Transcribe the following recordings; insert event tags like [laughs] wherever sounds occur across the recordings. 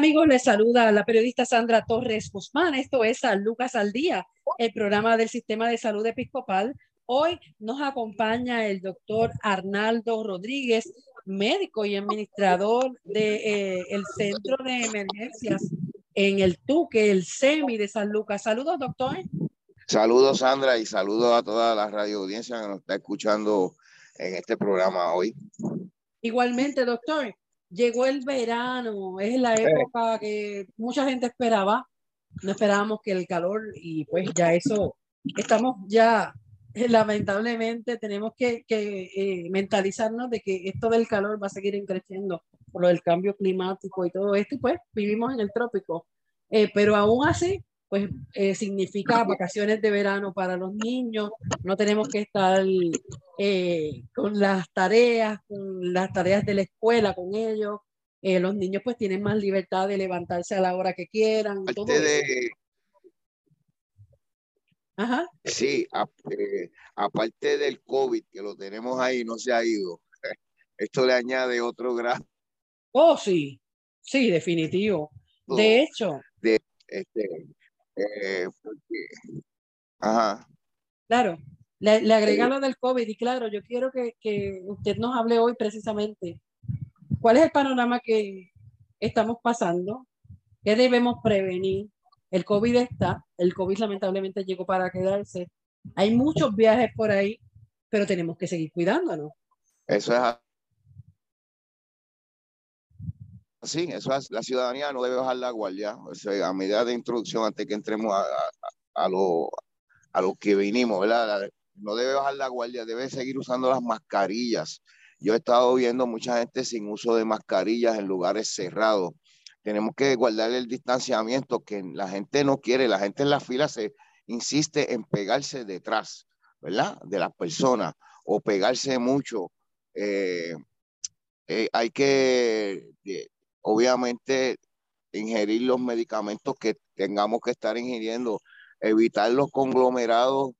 Amigos? Les saluda la periodista Sandra Torres Guzmán. Esto es San Lucas al Día, el programa del Sistema de Salud Episcopal. Hoy nos acompaña el doctor Arnaldo Rodríguez, médico y administrador del de, eh, Centro de Emergencias en el Tuque, el SEMI de San Lucas. Saludos, doctor. Saludos, Sandra, y saludos a toda la radio audiencia que nos está escuchando en este programa hoy. Igualmente, doctor llegó el verano, es la época que mucha gente esperaba, no esperábamos que el calor y pues ya eso, estamos ya, eh, lamentablemente tenemos que, que eh, mentalizarnos de que esto del calor va a seguir creciendo por lo del cambio climático y todo esto, y pues vivimos en el trópico, eh, pero aún así pues eh, significa vacaciones de verano para los niños, no tenemos que estar eh, con las tareas, con las tareas de la escuela con ellos. Eh, los niños pues tienen más libertad de levantarse a la hora que quieran. Ajá. Sí, aparte del COVID que lo tenemos ahí, no se ha ido. [laughs] Esto le añade otro grado. Oh, sí, sí, definitivo. De hecho, de, este, eh, ajá. Claro, le, le agrega lo del COVID y claro, yo quiero que, que, usted nos hable hoy precisamente cuál es el panorama que estamos pasando, qué debemos prevenir. El COVID está, el COVID lamentablemente llegó para quedarse. Hay muchos viajes por ahí, pero tenemos que seguir cuidándonos. Eso es Sí, eso es, la ciudadanía no debe bajar la guardia. a medida de introducción, antes que entremos a, a, lo, a lo que vinimos, ¿verdad? No debe bajar la guardia, debe seguir usando las mascarillas. Yo he estado viendo mucha gente sin uso de mascarillas en lugares cerrados. Tenemos que guardar el distanciamiento que la gente no quiere. La gente en la fila se insiste en pegarse detrás, ¿verdad? De las personas o pegarse mucho. Eh, eh, hay que obviamente ingerir los medicamentos que tengamos que estar ingiriendo, evitar los conglomerados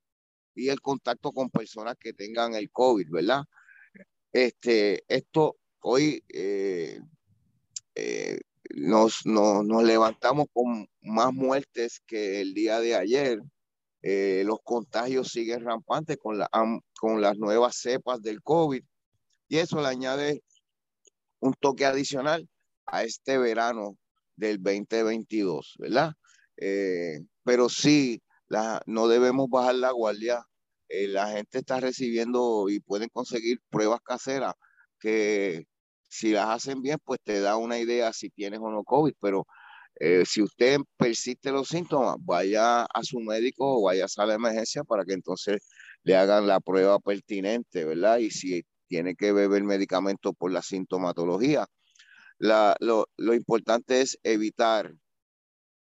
y el contacto con personas que tengan el COVID, ¿verdad? Este, esto hoy eh, eh, nos, nos, levantamos con más muertes que el día de ayer. Eh, los contagios siguen rampantes con, la, con las nuevas cepas del COVID y eso le añade un toque adicional a este verano del 2022, ¿verdad? Eh, pero sí, la, no debemos bajar la guardia. Eh, la gente está recibiendo y pueden conseguir pruebas caseras que si las hacen bien, pues te da una idea si tienes o no COVID, pero eh, si usted persiste los síntomas, vaya a su médico o vaya a la emergencia para que entonces le hagan la prueba pertinente, ¿verdad? Y si tiene que beber medicamento por la sintomatología, la, lo, importante es evitar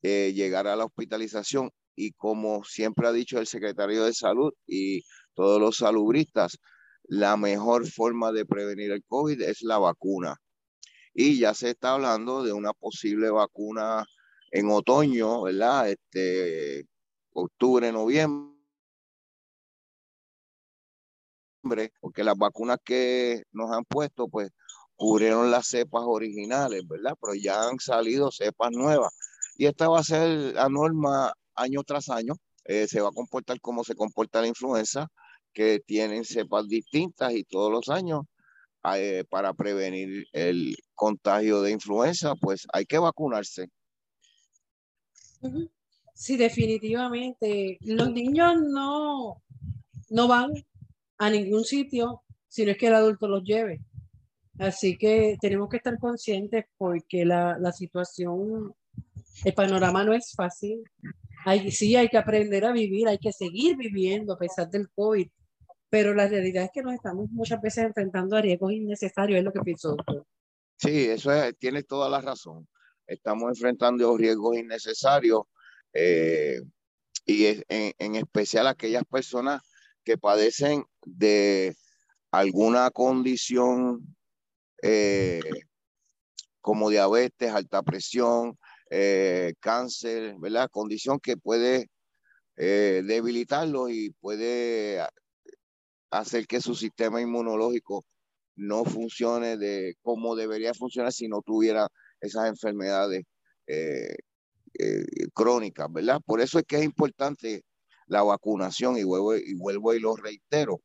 eh, llegar a la hospitalización y como siempre ha dicho el secretario de salud y todos los salubristas, la mejor forma de prevenir el COVID es la vacuna. Y ya se está hablando de una posible vacuna en otoño, ¿verdad? Este, octubre, noviembre porque las vacunas que nos han puesto, pues cubrieron las cepas originales, ¿verdad? Pero ya han salido cepas nuevas. Y esta va a ser la norma año tras año. Eh, se va a comportar como se comporta la influenza, que tienen cepas distintas y todos los años eh, para prevenir el contagio de influenza, pues hay que vacunarse. Sí, definitivamente. Los niños no, no van a ningún sitio si no es que el adulto los lleve. Así que tenemos que estar conscientes porque la, la situación, el panorama no es fácil. hay, sí hay que aprender a vivir, hay que seguir viviendo a pesar del COVID, pero la realidad es que nos estamos muchas veces enfrentando a riesgos innecesarios, es lo que pienso, doctor. Sí, eso es, tiene toda la razón. Estamos enfrentando riesgos innecesarios eh, y en, en especial aquellas personas que padecen de alguna condición eh, como diabetes, alta presión, eh, cáncer, ¿verdad? Condición que puede eh, debilitarlo y puede hacer que su sistema inmunológico no funcione de como debería funcionar si no tuviera esas enfermedades crónicas, ¿verdad? Por eso es que es importante la vacunación y vuelvo y, vuelvo y lo reitero.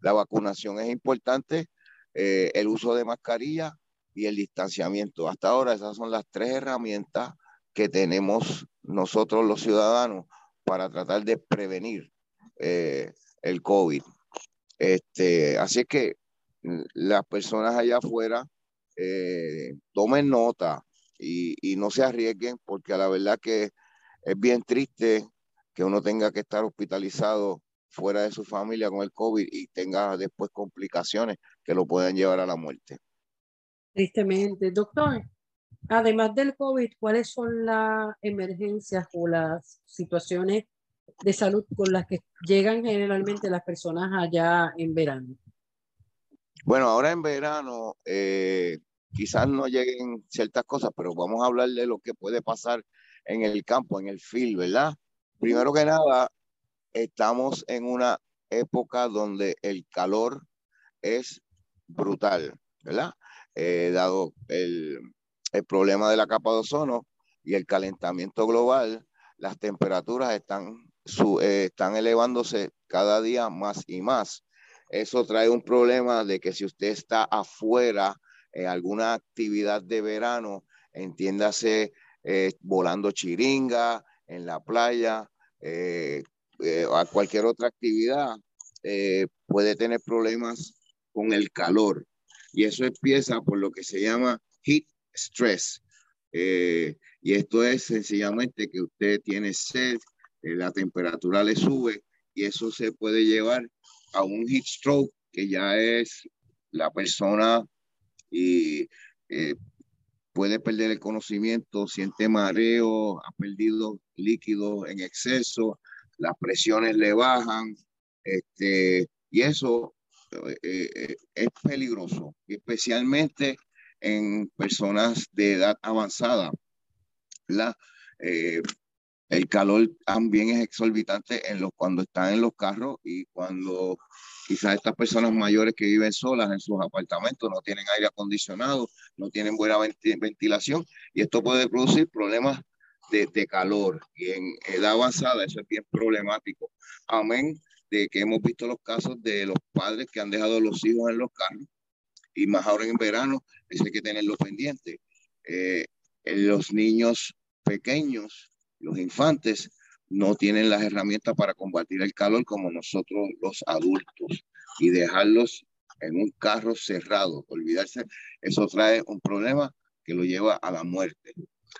La vacunación es importante, el uso de mascarilla, y el distanciamiento. Hasta ahora esas son las tres herramientas que tenemos nosotros los ciudadanos para tratar de prevenir eh, el COVID. Este, así que mm, las personas allá afuera eh, tomen nota y, y, no se arriesguen porque la verdad que es bien triste que uno tenga que estar hospitalizado fuera de su familia con el COVID y tenga después complicaciones que lo puedan llevar a la muerte. Tristemente. Doctor, además del COVID, ¿cuáles son las emergencias o las situaciones de salud con las que llegan generalmente las personas allá en verano? Bueno, ahora en verano eh, quizás no lleguen ciertas cosas, pero vamos a hablar de lo que puede pasar en el campo, en el field, ¿verdad? Primero que nada, estamos en una época donde el calor es brutal, ¿verdad? Eh, dado el, el, problema de la capa de ozono y el calentamiento global, las temperaturas están, su, eh, están elevándose cada día más y más. Eso trae un problema de que si usted está afuera en alguna actividad de verano, entiéndase eh, volando chiringa en la playa, a cualquier otra actividad, puede tener problemas con el calor y eso empieza por lo que se llama heat stress. Eh, y esto es sencillamente que usted tiene sed, eh, la temperatura le sube y eso se puede llevar a un heat stroke que ya es la persona y eh, puede perder el conocimiento, siente mareo, ha perdido líquido en exceso, las presiones le bajan, este, y eso eh, eh, es peligroso, especialmente en personas de edad avanzada. La, eh, el calor también es exorbitante en los, cuando están en los carros y cuando quizás estas personas mayores que viven solas en sus apartamentos no tienen aire acondicionado, no tienen buena ventilación y esto puede producir problemas de, calor y en edad avanzada eso es bien problemático. Amén de que hemos visto los casos de los padres que han dejado a los hijos en los carros y más ahora en verano, hay que tenerlo pendiente. Eh, los niños pequeños, los infantes, no tienen las herramientas para combatir el calor como nosotros los adultos y dejarlos en un carro cerrado, olvidarse, eso trae un problema que lo lleva a la muerte.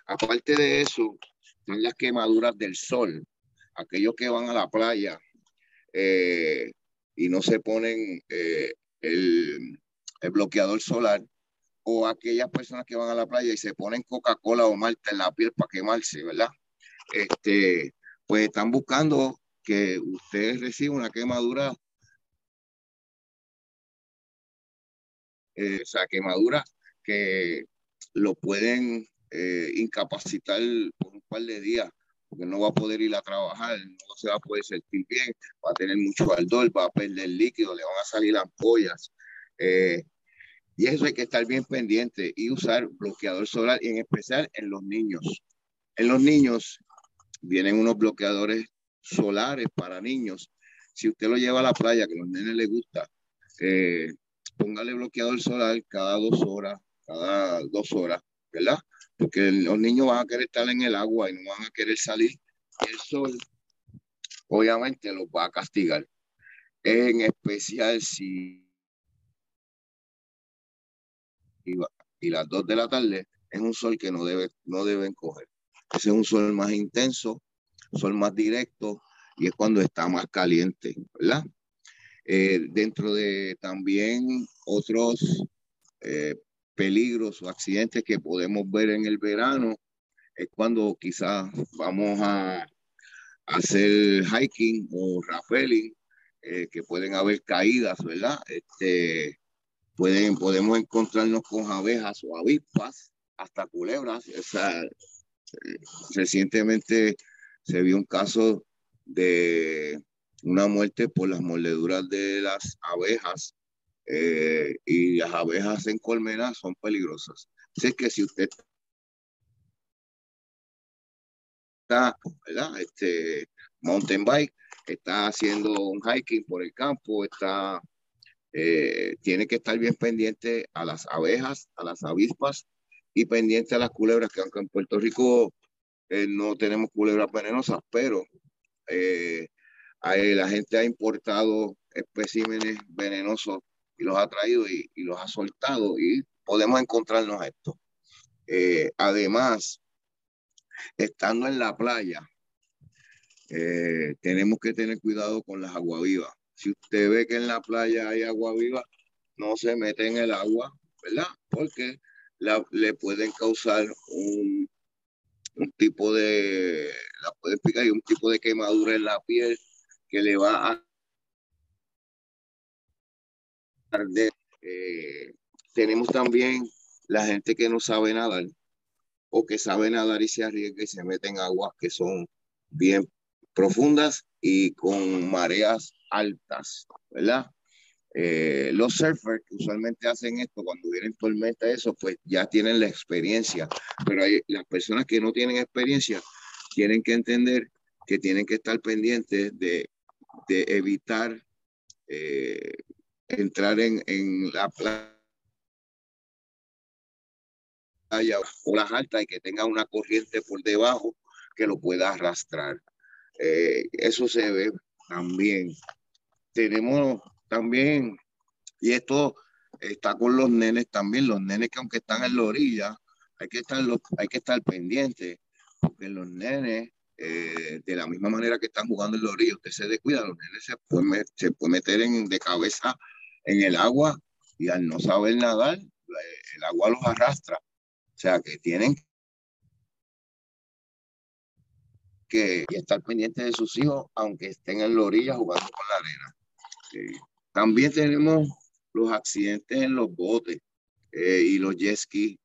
Aparte de eso, están las quemaduras del sol. Aquellos que van a la playa eh, y no se ponen eh, el, bloqueador solar o aquellas personas que van a la playa y se ponen Coca-Cola o Malta en la piel para quemarse, ¿verdad? Este, pues están buscando que usted reciba una quemadura, eh, o sea, quemadura que lo pueden incapacitar por un par de días porque no va a poder ir a trabajar, no se va a poder sentir bien, va a tener mucho ardor, va a perder líquido, le van a salir ampollas. Eh, y eso hay que estar bien pendiente y usar bloqueador solar, y en especial en los niños. En los niños vienen unos bloqueadores solares para niños. Si usted lo lleva a la playa, que a los nenes les gusta, eh, póngale bloqueador solar cada dos horas, cada dos horas, ¿verdad? Porque los niños van a querer estar en el agua y no van a querer salir. El sol, obviamente, los va a castigar. En especial si y las dos de la tarde es un sol que no, debe, no deben coger. Ese es un sol más intenso, sol más directo y es cuando está más caliente, ¿verdad? Eh, dentro de también otros eh, peligros o accidentes que podemos ver en el verano, es cuando quizás vamos a, hacer hiking o rappelling, eh, que pueden haber caídas, ¿verdad? Este, pueden, podemos encontrarnos con abejas o avispas, hasta culebras. recientemente se vio un caso de una muerte por las mordeduras de las abejas eh, y las abejas en colmenas son peligrosas. Así que si usted está, ¿verdad? Este, mountain bike, está haciendo un hiking por el campo, está, eh, tiene que estar bien pendiente a las abejas, a las avispas y pendiente a las culebras, que aunque en Puerto Rico eh, no tenemos culebras venenosas, pero la gente ha importado especímenes venenosos y los ha traído y, los ha soltado y podemos encontrarnos esto. Eh, además, estando en la playa, eh, tenemos que tener cuidado con las aguavivas. Si usted ve que en la playa hay agua viva, no se mete en el agua, ¿verdad? Porque le pueden causar un, un tipo de, la puede picar y un tipo de quemadura en la piel que le va a eh, tenemos también la gente que no sabe nadar o que sabe nadar y se arriesga y se mete en aguas que son bien profundas y con mareas altas, ¿verdad? Eh, los surfers que usualmente hacen esto cuando vienen tormenta, eso, pues ya tienen la experiencia, pero hay, las personas que no tienen experiencia tienen que entender que tienen que estar pendientes de de evitar eh, entrar en, en la playa o las altas y que tenga una corriente por debajo que lo pueda arrastrar. Eh, eso se ve también. Tenemos también, y esto está con los nenes también, los nenes que aunque están en la orilla, hay que estar, hay que estar pendientes, porque los nenes eh, de la misma manera que están jugando en la orilla, usted se descuida, los nenes se pueden se puede meter en, de cabeza en el agua y al no saber nadar, el agua los arrastra. O sea que tienen que estar pendientes de sus hijos, aunque estén en la orilla jugando con la arena. Eh, también tenemos los accidentes en los botes eh, y los jet ski,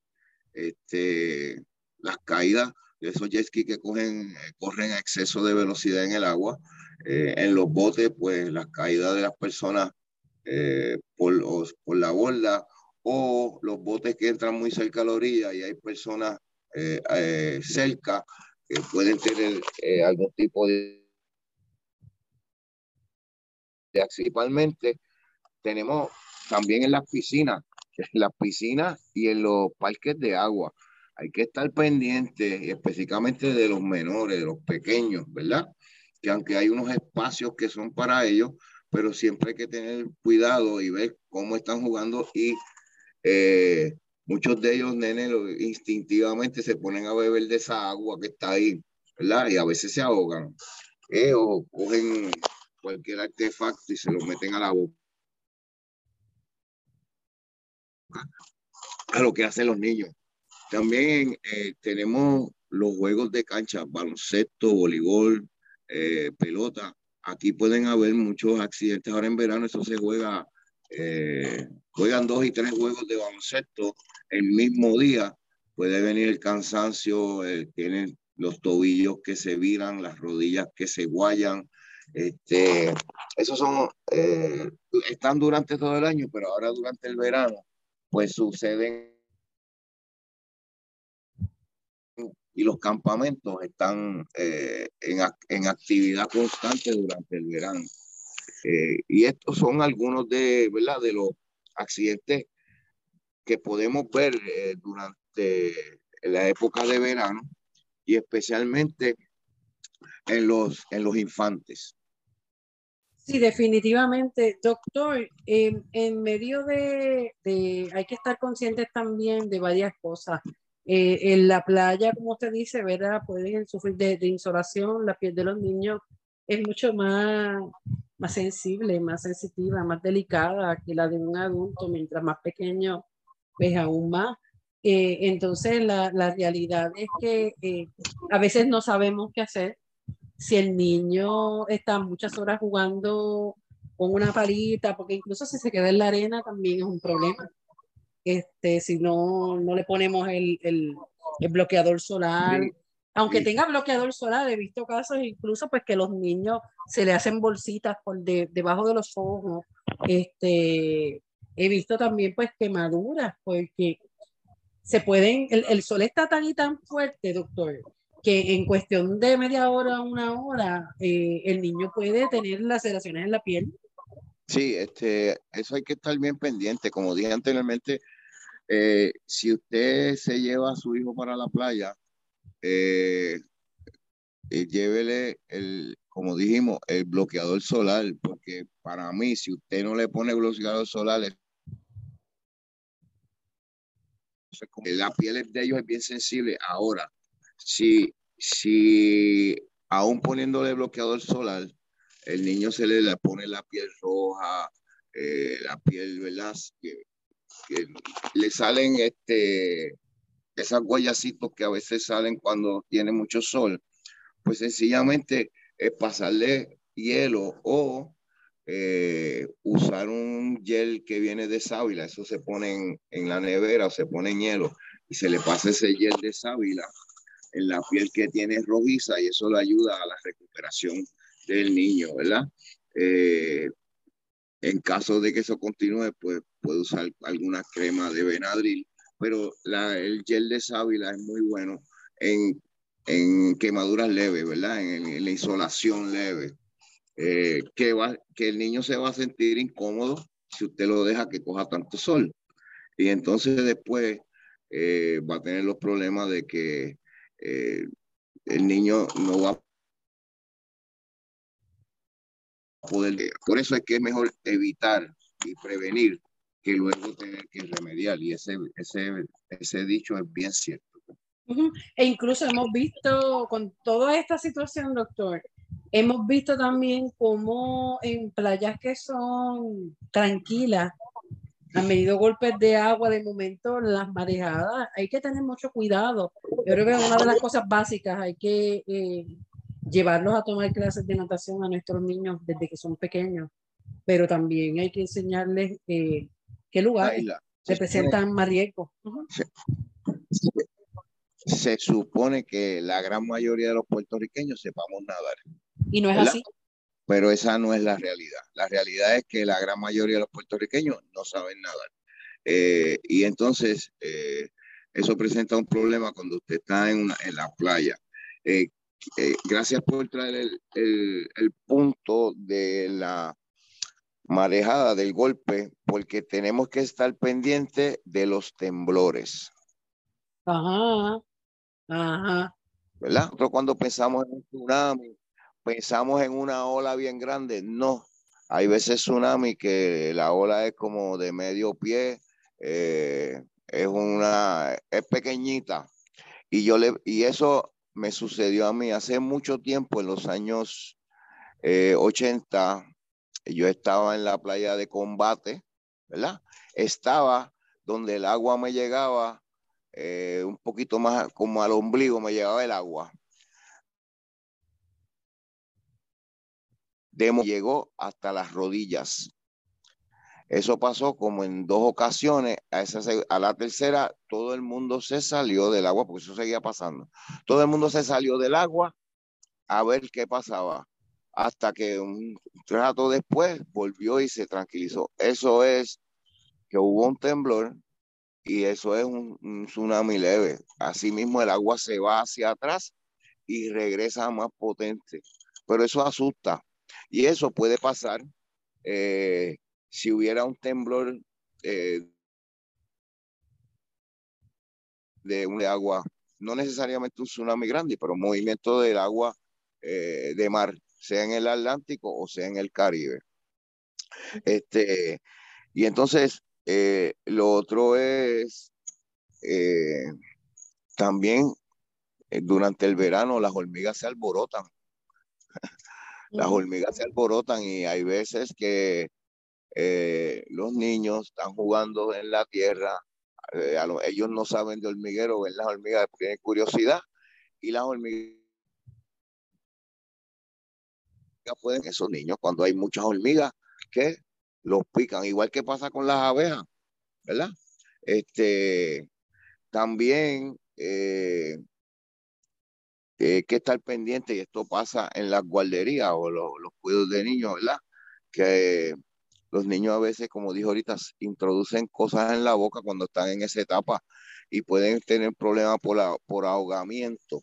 este, las caídas de esos jet ski que cogen, eh, corren a exceso de velocidad en el agua. Eh, en los botes, pues las caídas de las personas eh, por, por la borda o los botes que entran muy cerca a la orilla y hay personas cerca que pueden tener algún tipo de, de principalmente tenemos también en las piscinas, [laughs] en las piscinas y en los parques de agua hay que estar pendiente específicamente de los menores, de los pequeños, ¿verdad? Que aunque hay unos espacios que son para ellos, pero siempre hay que tener cuidado y ver cómo están jugando y eh, muchos de ellos, nenes, instintivamente se ponen a beber de esa agua que está ahí, ¿verdad? Y a veces se ahogan. Eh, o cogen cualquier artefacto y se lo meten a la boca. A lo que hacen los niños. También eh, tenemos los juegos de cancha, baloncesto, voleibol, pelota. Aquí pueden haber muchos accidentes ahora en verano, eso se juega, eh, juegan dos y tres juegos de baloncesto el mismo día. Puede venir el cansancio, tienen los tobillos que se viran, las rodillas que se guayan. Este, esos son, están durante todo el año, pero ahora durante el verano, pues suceden y los campamentos están eh, en, en, actividad constante durante el verano. Eh, y estos son algunos de, de los accidentes que podemos ver eh, durante la época de verano y especialmente en los, en los infantes. Sí, definitivamente, doctor, en medio de, hay que estar conscientes también de varias cosas Eh, en la playa, como usted dice, ¿verdad? Pueden sufrir de, insolación, la piel de los niños es mucho más, más sensible, más sensitiva, más delicada que la de un adulto, mientras más pequeño, pues aún más. Eh, entonces, la, la, realidad es que eh, a veces no sabemos qué hacer. Si el niño está muchas horas jugando con una palita, porque incluso si se queda en la arena también es un problema. Este, si no, no le ponemos el, el, el bloqueador solar. Aunque tenga bloqueador solar, he visto casos incluso pues que los niños se le hacen bolsitas por debajo de los ojos. Este, he visto también pues quemaduras porque se pueden, el, el sol está tan y tan fuerte, doctor, que en cuestión de media hora, una hora, eh, el niño puede tener laceraciones en la piel Sí, este, eso hay que estar bien pendiente. Como dije anteriormente, eh, si usted se lleva a su hijo para la playa, eh, eh, llévele el, como dijimos, el bloqueador solar, porque para mí, si usted no le pone bloqueador solar, la piel de ellos es bien sensible. Ahora, si, si aún poniéndole bloqueador solar, el niño se le, pone la piel roja, la piel, ¿verdad? Que, le salen este, esas guayacitos que a veces salen cuando tiene mucho sol, pues sencillamente es pasarle hielo o eh, usar un gel que viene de sábila, eso se pone en, en, la nevera o se pone en hielo y se le pasa ese gel de sábila en la piel que tiene rojiza y eso le ayuda a la recuperación del niño, ¿verdad? Eh, en caso de que eso continúe, pues puede usar alguna crema de Benadryl, pero el gel de sábila es muy bueno en, en quemaduras leves, ¿verdad? En, la insolación leve. Eh, que, va, que el niño se va a sentir incómodo si usted lo deja que coja tanto sol. Y entonces después eh, va a tener los problemas de que el niño no va a poder. Por eso es que es mejor evitar y prevenir que luego tener que remediar. Y ese, ese, ese dicho es bien cierto. E incluso hemos visto con toda esta situación, doctor, hemos visto también como en playas que son tranquilas, han venido golpes de agua de momento, las marejadas, hay que tener mucho cuidado. Yo creo que una de las cosas básicas hay que eh, llevarlos a tomar clases de natación a nuestros niños desde que son pequeños, pero también hay que enseñarles eh, qué lugares representan más riesgo. se, supone que la gran mayoría de los puertorriqueños sepamos nadar. Y no es así. Pero esa no es la realidad. La realidad es que la gran mayoría de los puertorriqueños no saben nadar. Eh, y entonces, eh, eso presenta un problema cuando usted está en, en la playa. Eh, gracias por traer el, punto de la marejada del golpe, porque tenemos que estar pendiente de los temblores. Ajá, ajá. ¿Verdad? Nosotros cuando pensamos en un tsunami, pensamos en una ola bien grande. No, hay veces tsunami que la ola es como de medio pie, eh, es una, es pequeñita. Y yo le, y eso me sucedió a mí hace mucho tiempo, en los años 80, eh, yo estaba en la playa de combate, ¿verdad? Estaba donde el agua me llegaba eh, un poquito más como al ombligo, me llegaba el agua. Demo llegó hasta las rodillas. Eso pasó como en dos ocasiones. A, esa, a la tercera, todo el mundo se salió del agua, porque eso seguía pasando. Todo el mundo se salió del agua a ver qué pasaba. Hasta que un rato después volvió y se tranquilizó. Eso es que hubo un temblor y eso es un, tsunami leve. Asimismo, el agua se va hacia atrás y regresa más potente. Pero eso asusta. Y eso puede pasar. Eh, si hubiera un temblor eh, de un agua, no necesariamente un tsunami grande, pero movimiento del agua eh, de mar, sea en el Atlántico o sea en el Caribe. Este, y entonces, eh, lo otro es también eh, durante el verano las hormigas se alborotan. [laughs] las hormigas se alborotan y hay veces que eh, los niños están jugando en la tierra, eh, ellos no saben de hormiguero, ven las hormigas, tienen curiosidad y las hormigas pueden, esos niños, cuando hay muchas hormigas que los pican, igual que pasa con las abejas, ¿verdad? Este, también eh, hay que estar pendiente, y esto pasa en las guarderías o los, los cuidados de niños, ¿verdad? Que los niños a veces, como dijo ahorita, introducen cosas en la boca cuando están en esa etapa y pueden tener problemas por, por ahogamiento.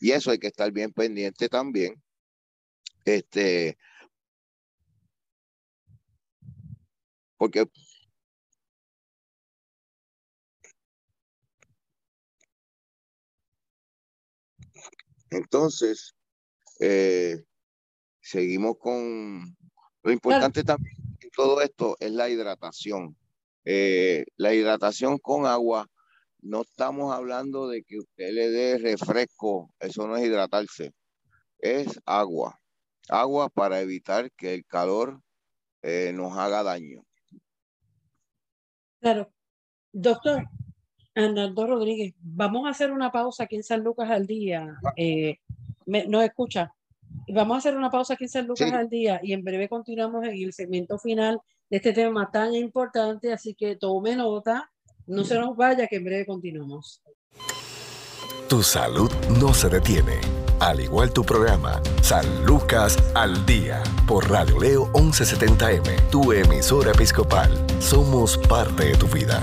Y eso hay que estar bien pendiente también. Este, porque entonces eh, seguimos con lo importante también en todo esto es la hidratación. Eh, la hidratación con agua, no estamos hablando de que usted le dé refresco, eso no es hidratarse, es agua. Agua para evitar que el calor eh, nos haga daño. Claro. Doctor, Arnaldo Rodríguez, vamos a hacer una pausa aquí en San Lucas al día. Ah. Eh, ¿Nos escucha? Vamos a hacer una pausa aquí en San Lucas al día y en breve continuamos en el segmento final de este tema tan importante, así que tome nota, no se nos vaya, que en breve continuamos. Tu salud no se detiene, al igual tu programa, San Lucas al Día, por Radio Leo 1170M, tu emisora episcopal. Somos parte de tu vida.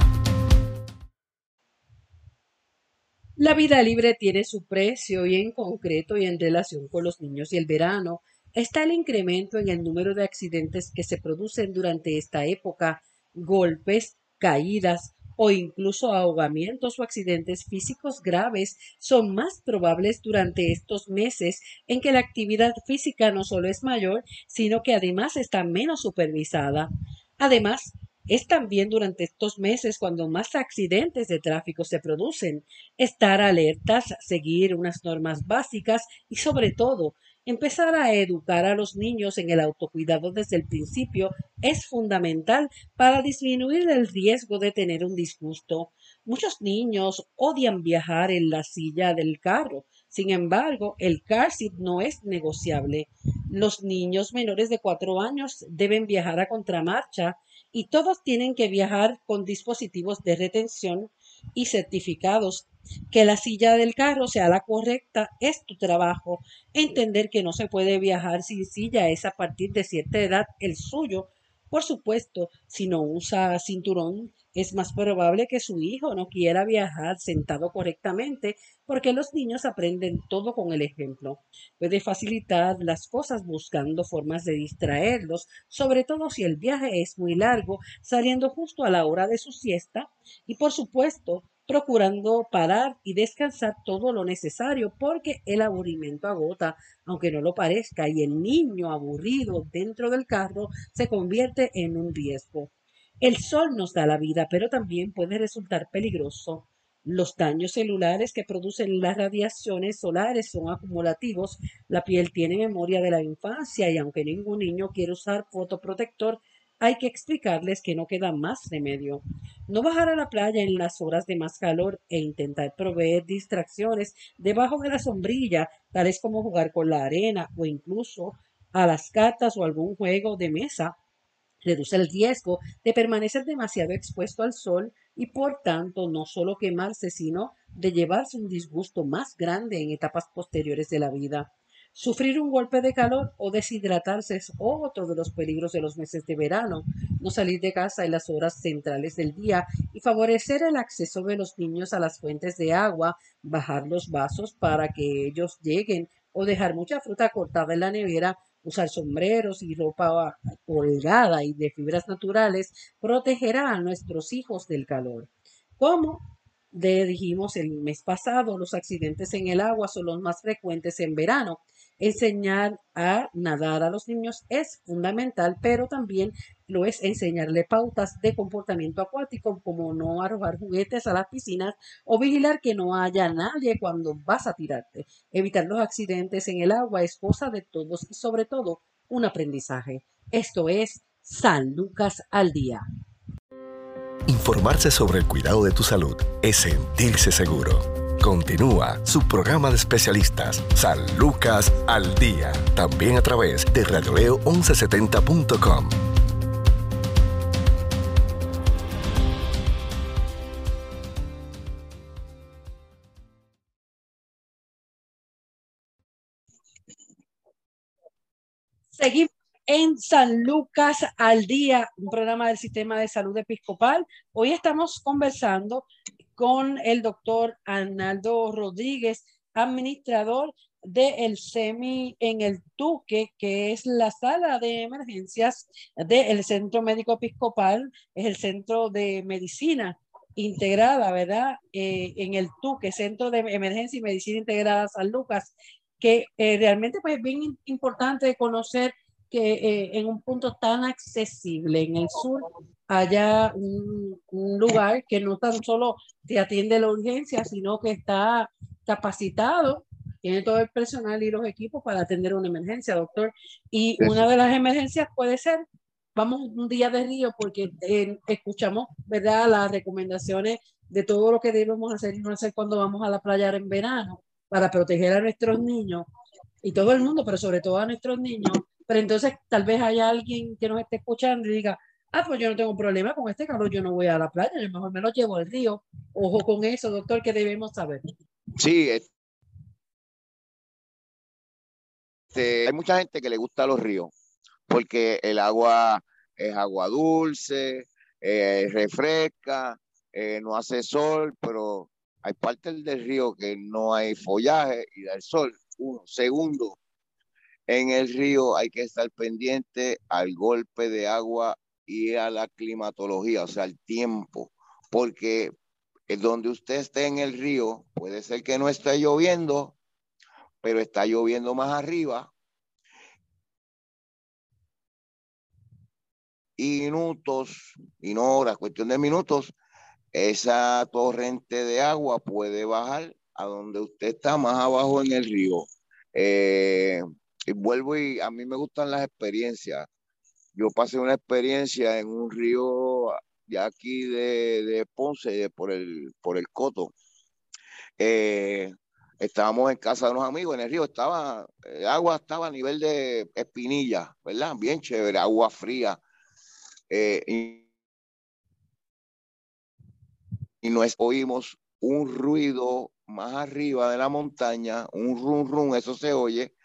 La vida libre tiene su precio y en concreto y en relación con los niños y el verano está el incremento en el número de accidentes que se producen durante esta época, golpes, caídas o incluso ahogamientos o accidentes físicos graves son más probables durante estos meses en que la actividad física no solo es mayor, sino que además está menos supervisada. Además, es también durante estos meses cuando más accidentes de tráfico se producen. Estar alertas, seguir unas normas básicas y sobre todo empezar a educar a los niños en el autocuidado desde el principio es fundamental para disminuir el riesgo de tener un disgusto. Muchos niños odian viajar en la silla del carro. Sin embargo, el car seat no es negociable. Los niños menores de cuatro años deben viajar a contramarcha y todos tienen que viajar con dispositivos de retención y certificados. Que la silla del carro sea la correcta es tu trabajo. Entender que no se puede viajar sin silla es a partir de cierta edad el suyo. Por supuesto, si no usa cinturón es más probable que su hijo no quiera viajar sentado correctamente porque los niños aprenden todo con el ejemplo. Puede facilitar las cosas buscando formas de distraerlos, sobre todo si el viaje es muy largo, saliendo justo a la hora de su siesta y por supuesto procurando parar y descansar todo lo necesario porque el aburrimiento agota, aunque no lo parezca, y el niño aburrido dentro del carro se convierte en un riesgo. El sol nos da la vida, pero también puede resultar peligroso. Los daños celulares que producen las radiaciones solares son acumulativos. La piel tiene memoria de la infancia y aunque ningún niño quiere usar fotoprotector, hay que explicarles que no queda más remedio. No bajar a la playa en las horas de más calor e intentar proveer distracciones debajo de la sombrilla, tales como jugar con la arena o incluso a las cartas o algún juego de mesa reduce el riesgo de permanecer demasiado expuesto al sol y por tanto no solo quemarse, sino de llevarse un disgusto más grande en etapas posteriores de la vida. Sufrir un golpe de calor o deshidratarse es otro de los peligros de los meses de verano. No salir de casa en las horas centrales del día y favorecer el acceso de los niños a las fuentes de agua, bajar los vasos para que ellos lleguen o dejar mucha fruta cortada en la nevera usar sombreros y ropa holgada y de fibras naturales protegerá a nuestros hijos del calor. Como dijimos el mes pasado, los accidentes en el agua son los más frecuentes en verano. Enseñar a nadar a los niños es fundamental, pero también lo es enseñarle pautas de comportamiento acuático, como no arrojar juguetes a las piscinas o vigilar que no haya nadie cuando vas a tirarte. Evitar los accidentes en el agua es cosa de todos y sobre todo un aprendizaje. Esto es San Lucas al día. Informarse sobre el cuidado de tu salud es sentirse seguro. Continúa su programa de especialistas, San Lucas al Día, también a través de radioleo1170.com. Seguimos en San Lucas al Día, un programa del Sistema de Salud Episcopal. Hoy estamos conversando con el doctor Arnaldo Rodríguez, administrador del SEMI en el Tuque, que es la sala de emergencias del Centro Médico Episcopal, es el Centro de Medicina Integrada, ¿verdad? Eh, en el Tuque, Centro de Emergencia y Medicina Integrada San Lucas, que eh, realmente pues, es bien importante conocer que eh, en un punto tan accesible en el sur haya un, lugar que no tan solo te atiende la urgencia, sino que está capacitado, tiene todo el personal y los equipos para atender una emergencia, doctor. Y una de las emergencias puede ser, vamos un día de río porque eh, escuchamos, ¿verdad?, las recomendaciones de todo lo que debemos hacer y no hacer cuando vamos a la playa en verano para proteger a nuestros niños y todo el mundo, pero sobre todo a nuestros niños pero entonces tal vez haya alguien que nos esté escuchando y diga, ah, pues yo no tengo problema con este calor, yo no voy a la playa, yo mejor me lo llevo al río. Ojo con eso, doctor, que debemos saber. Sí, este, hay mucha gente que le gusta los ríos, porque el agua es agua dulce, eh, refresca, eh, no hace sol, pero hay partes del río que no hay follaje y da el sol. Uno. Segundo, en el río hay que estar pendiente al golpe de agua y a la climatología, o sea, al tiempo, porque donde usted esté en el río, puede ser que no esté lloviendo, pero está lloviendo más arriba. Y minutos, y no horas, cuestión de minutos, esa torrente de agua puede bajar a donde usted está más abajo en el río. Eh, y vuelvo y a mí me gustan las experiencias. Yo pasé una experiencia en un río de aquí de, Ponce, por, el, por el Coto. Eh, estábamos en casa de unos amigos, en el río estaba, el agua estaba a nivel de espinilla, ¿verdad? Bien chévere, agua fría. Eh, y, y nos oímos un ruido más arriba de la montaña, un rum rum, eso se oye,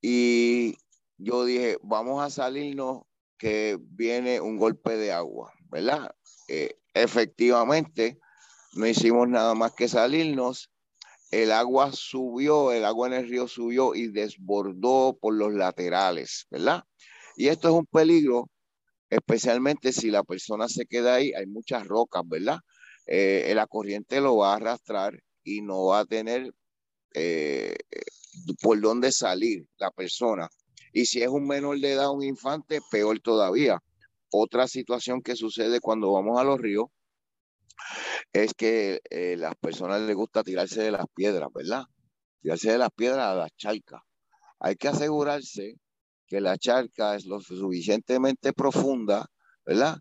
y yo dije, vamos a salirnos que viene un golpe de agua, ¿verdad? Eh, efectivamente, no hicimos nada más que salirnos. El agua subió, el agua en el río subió y desbordó por los laterales, ¿verdad? Y esto es un peligro, especialmente si la persona se queda ahí, hay muchas rocas, ¿verdad? Eh, la corriente lo va a arrastrar y no va a tener eh, por dónde salir la persona. Y si es un menor de edad, un infante, peor todavía. Otra situación que sucede cuando vamos a los ríos es que eh, las personas les gusta tirarse de las piedras, ¿verdad? Tirarse de las piedras a las charcas. Hay que asegurarse que la charca es lo suficientemente profunda, ¿verdad?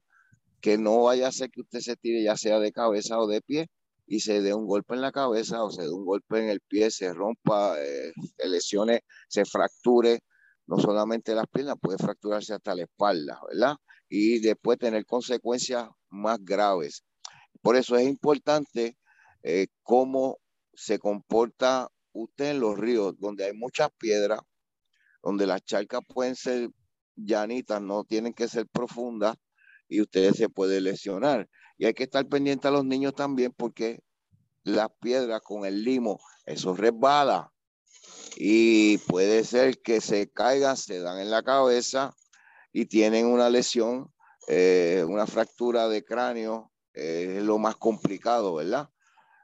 Que no vaya a ser que usted se tire ya sea de cabeza o de pie y se dé un golpe en la cabeza o se dé un golpe en el pie, se rompa, eh, se lesione, se fracture, no solamente las piernas, puede fracturarse hasta la espalda, ¿verdad? Y después tener consecuencias más graves. Por eso es importante eh, cómo se comporta usted en los ríos, donde hay muchas piedras, donde las charcas pueden ser llanitas, no tienen que ser profundas y usted se puede lesionar. Y hay que estar pendiente a los niños también porque las piedras con el limo, eso resbala. Y puede ser que se caigan, se dan en la cabeza y tienen una lesión, eh, una fractura de cráneo, es lo más complicado, ¿verdad?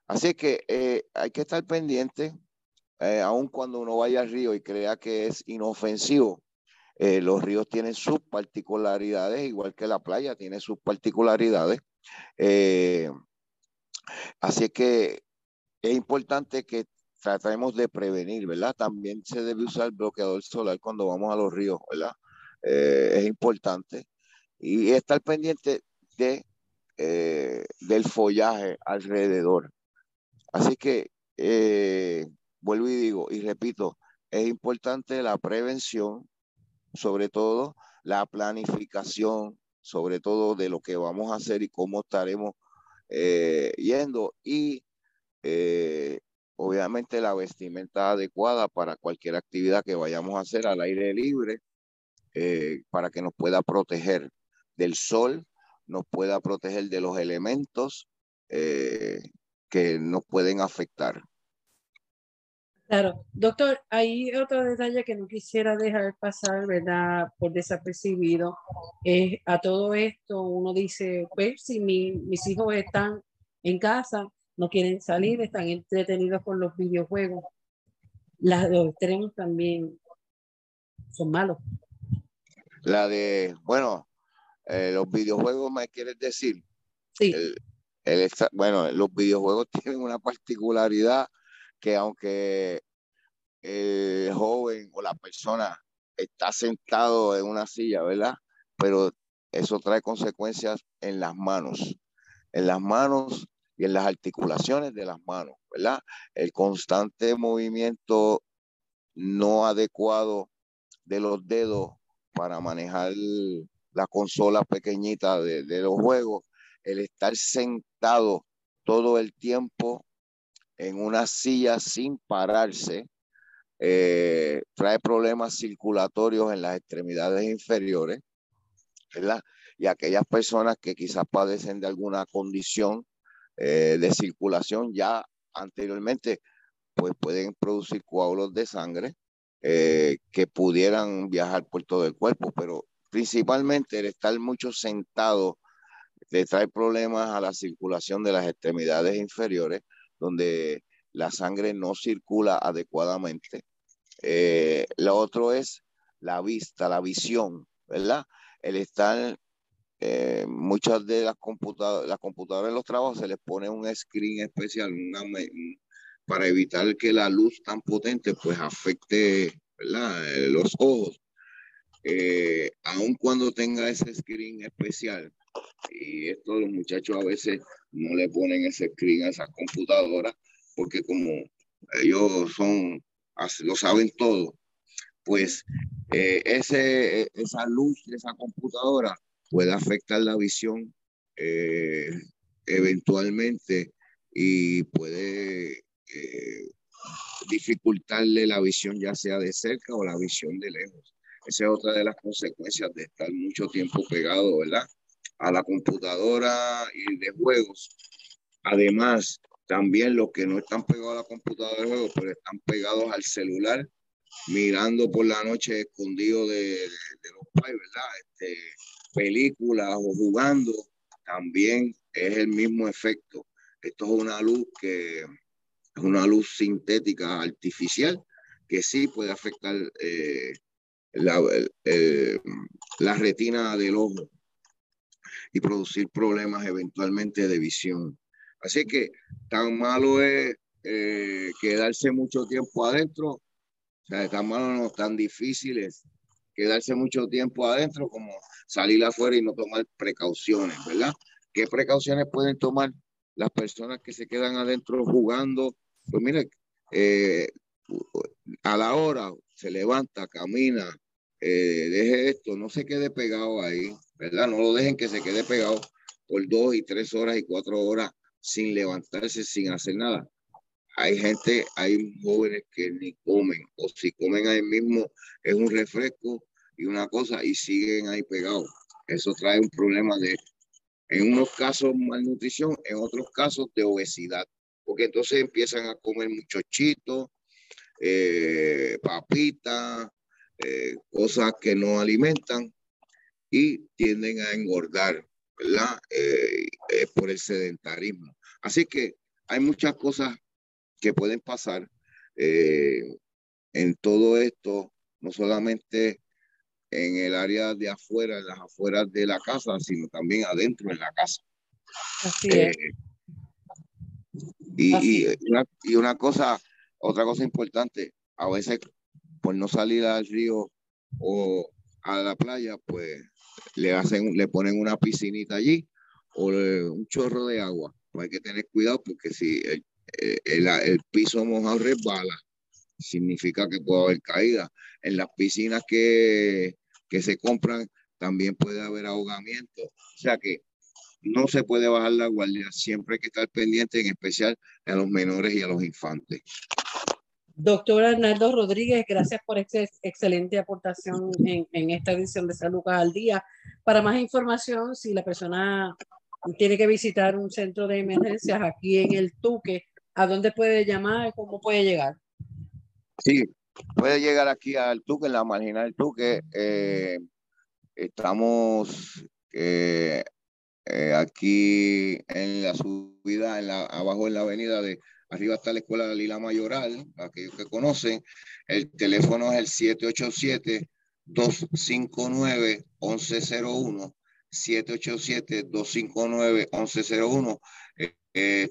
Así que eh, hay que estar pendiente eh, aun cuando uno vaya al río y crea que es inofensivo, eh, los ríos tienen sus particularidades, igual que la playa tiene sus particularidades. Eh, así que es importante que tratemos de prevenir, ¿verdad? También se debe usar bloqueador solar cuando vamos a los ríos, ¿verdad? es importante. Y estar pendiente de, del follaje alrededor. Así que vuelvo y digo y repito, es importante la prevención, sobre todo la planificación, sobre todo de lo que vamos a hacer y cómo estaremos eh, yendo y eh, obviamente la vestimenta adecuada para cualquier actividad que vayamos a hacer al aire libre eh, para que nos pueda proteger del sol, nos pueda proteger de los elementos que nos pueden afectar. Claro, doctor, hay otro detalle que no quisiera dejar pasar, ¿verdad? Por desapercibido. Es a todo esto uno dice, pues si mis hijos están en casa, no quieren salir, están entretenidos con los videojuegos. Las, los extremos también son malos. La de, bueno, eh, los videojuegos, ¿me quieres decir? Sí. bueno, los videojuegos [laughs] tienen una particularidad que aunque el joven o la persona está sentado en una silla, ¿verdad? Pero eso trae consecuencias en las manos, en las manos y en las articulaciones de las manos, ¿verdad? El constante movimiento no adecuado de los dedos para manejar la consola pequeñita de, los juegos, el estar sentado todo el tiempo en una silla sin pararse, eh, trae problemas circulatorios en las extremidades inferiores, ¿verdad? Y aquellas personas que quizás padecen de alguna condición eh, de circulación ya anteriormente, pues pueden producir coágulos de sangre eh, que pudieran viajar por todo el cuerpo, pero principalmente el estar mucho sentado le trae problemas a la circulación de las extremidades inferiores donde la sangre no circula adecuadamente. Eh, lo otro es la vista, la visión, ¿verdad? El estar, eh, muchas de las computadoras, las computadoras en los trabajos se les pone un screen especial para evitar que la luz tan potente pues afecte. Eh, los ojos. aun cuando tenga ese screen especial, y esto los muchachos a veces no le ponen ese screen a esas computadoras porque como ellos son, lo saben todo, pues eh, ese, esa luz de esa computadora puede afectar la visión eh, eventualmente y puede eh, dificultarle la visión ya sea de cerca o la visión de lejos. Esa es otra de las consecuencias de estar mucho tiempo pegado, ¿verdad? a la computadora y de juegos. Además, también los que no están pegados a la computadora de juegos, pero están pegados al celular, mirando por la noche escondido de, los pais, ¿verdad? Este, películas o jugando, también es el mismo efecto. Esto es una luz que es una luz sintética artificial que sí puede afectar eh, la, la retina del ojo y producir problemas eventualmente de visión. Así que tan malo es eh, quedarse mucho tiempo adentro, o sea, tan malo no tan difícil es quedarse mucho tiempo adentro como salir afuera y no tomar precauciones, ¿verdad? ¿Qué precauciones pueden tomar las personas que se quedan adentro jugando? Pues mire, eh, a la hora se levanta, camina, eh, deje esto, no se quede pegado ahí, ¿verdad? No lo dejen que se quede pegado por dos y tres horas y cuatro horas sin levantarse, sin hacer nada. Hay gente, hay jóvenes que ni comen, o si comen ahí mismo es un refresco y una cosa y siguen ahí pegados. Eso trae un problema de, en unos casos, malnutrición, en otros casos de obesidad, porque entonces empiezan a comer muchos chitos, eh, papitas, eh, cosas que no alimentan y tienden a engordar, ¿verdad? Eh, por el sedentarismo. Así que hay muchas cosas que pueden pasar. eh, en todo esto, no solamente en el área de afuera, en las afueras de la casa, sino también adentro en la casa. Así es. Eh, y, y, una, cosa, otra cosa importante, a veces por no salir al río o a la playa, pues le hacen, le ponen una piscinita allí o un chorro de agua. Pues hay que tener cuidado porque si el, eh, el, el piso mojado resbala, significa que puede haber caída. En las piscinas que, que se compran también puede haber ahogamiento. O sea que no se puede bajar la guardia, siempre hay que estar pendiente, en especial a los menores y a los infantes. Doctor Arnaldo Rodríguez, gracias por esta excelente aportación en, en, esta edición de San Lucas al Día. Para más información, si la persona tiene que visitar un centro de emergencias aquí en el Tuque, ¿a dónde puede llamar? ¿Cómo puede llegar? Sí, puede llegar aquí al Tuque, en la marginal Tuque. Eh, estamos eh, eh, aquí en la subida, en la, abajo en la avenida de arriba está la escuela de Lila Mayoral, aquellos que conocen. El teléfono es el 787-259-1101. 787-259-1101.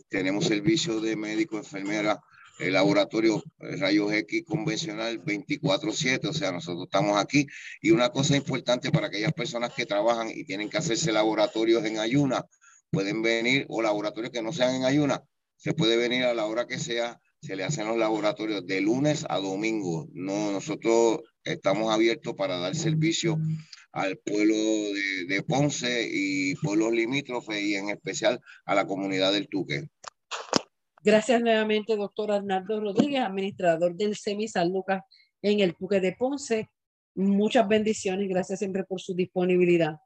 tenemos servicio de médico, enfermera, el laboratorio rayos X convencional 24/7, o sea, nosotros estamos aquí. Y una cosa importante para aquellas personas que trabajan y tienen que hacerse laboratorios en ayuna, pueden venir, o laboratorios que no sean en ayuna, se puede venir a la hora que sea, se le hacen los laboratorios de lunes a domingo. No, nosotros estamos abiertos para dar servicio al pueblo de, de Ponce y pueblos limítrofes y en especial a la comunidad del Tuque. Gracias nuevamente, doctor Arnaldo Rodríguez, administrador del SEMI San Lucas en el Puque de Ponce. Muchas bendiciones, gracias siempre por su disponibilidad.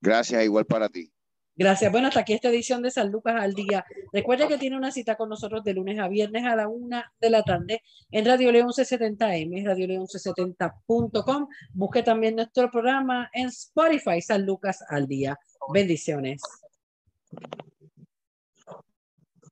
Gracias, igual para ti. Gracias. Bueno, hasta aquí esta edición de San Lucas al día. Recuerde que tiene una cita con nosotros de lunes a viernes a la una de la tarde en Radio León 1170M, Radio León 1170.com. Busque también nuestro programa en Spotify, San Lucas al día. Bendiciones.